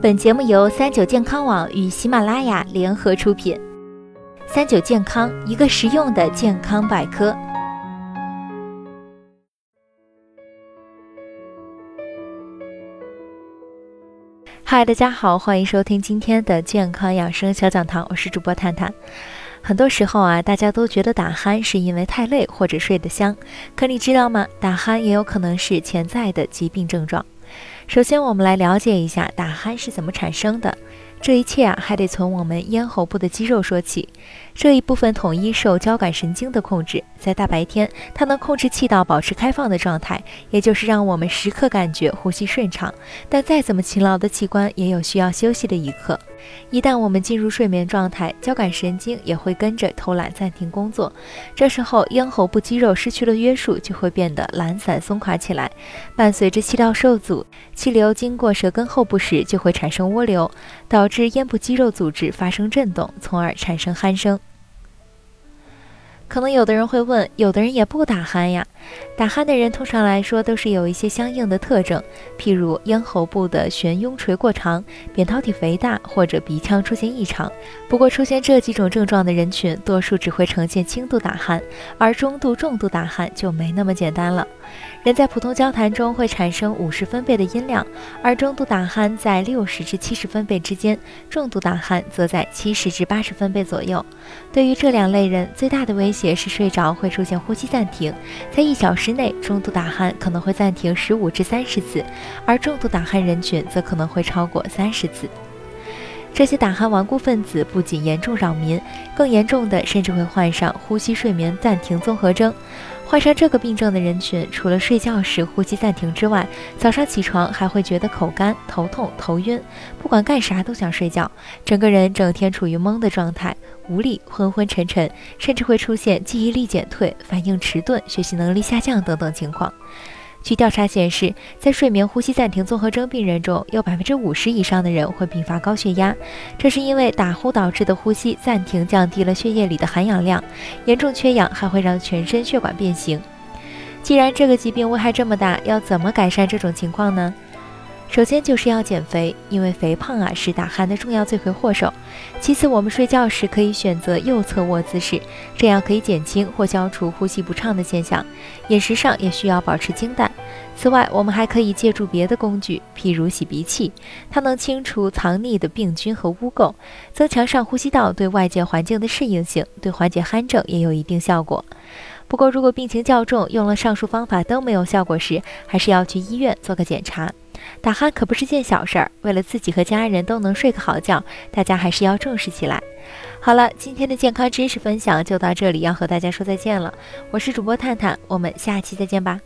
本节目由三九健康网与喜马拉雅联合出品。三九健康，一个实用的健康百科。嗨，大家好，欢迎收听今天的健康养生小讲堂，我是主播探探。很多时候啊，大家都觉得打鼾是因为太累或者睡得香，可你知道吗？打鼾也有可能是潜在的疾病症状。首先，我们来了解一下打鼾是怎么产生的。这一切啊，还得从我们咽喉部的肌肉说起。这一部分统一受交感神经的控制，在大白天，它能控制气道保持开放的状态，也就是让我们时刻感觉呼吸顺畅。但再怎么勤劳的器官，也有需要休息的一刻。一旦我们进入睡眠状态，交感神经也会跟着偷懒暂停工作。这时候，咽喉部肌肉失去了约束，就会变得懒散松垮起来。伴随着气道受阻，气流经过舌根后部时，就会产生涡流，导使咽部肌肉组织发生震动，从而产生鼾声。可能有的人会问，有的人也不打鼾呀？打鼾的人通常来说都是有一些相应的特征，譬如咽喉部的悬雍垂过长、扁桃体肥大或者鼻腔出现异常。不过，出现这几种症状的人群，多数只会呈现轻度打鼾，而中度、重度打鼾就没那么简单了。人在普通交谈中会产生五十分贝的音量，而中度打鼾在六十至七十分贝之间，重度打鼾则在七十至八十分贝左右。对于这两类人，最大的威胁是睡着会出现呼吸暂停，在一小时内，中度打鼾可能会暂停十五至三十次，而重度打鼾人群则可能会超过三十次。这些打鼾顽固分子不仅严重扰民，更严重的甚至会患上呼吸睡眠暂停综合征。患上这个病症的人群，除了睡觉时呼吸暂停之外，早上起床还会觉得口干、头痛、头晕，不管干啥都想睡觉，整个人整天处于懵的状态，无力、昏昏沉沉，甚至会出现记忆力减退、反应迟钝、学习能力下降等等情况。据调查显示，在睡眠呼吸暂停综合征病人中，有百分之五十以上的人会并发高血压，这是因为打呼导致的呼吸暂停降低了血液里的含氧量，严重缺氧还会让全身血管变形。既然这个疾病危害这么大，要怎么改善这种情况呢？首先就是要减肥，因为肥胖啊是打鼾的重要罪魁祸首。其次，我们睡觉时可以选择右侧卧姿势，这样可以减轻或消除呼吸不畅的现象。饮食上也需要保持清淡。此外，我们还可以借助别的工具，譬如洗鼻器，它能清除藏匿的病菌和污垢，增强上呼吸道对外界环境的适应性，对缓解鼾症也有一定效果。不过，如果病情较重，用了上述方法都没有效果时，还是要去医院做个检查。打鼾可不是件小事儿，为了自己和家人都能睡个好觉，大家还是要重视起来。好了，今天的健康知识分享就到这里，要和大家说再见了。我是主播探探，我们下期再见吧。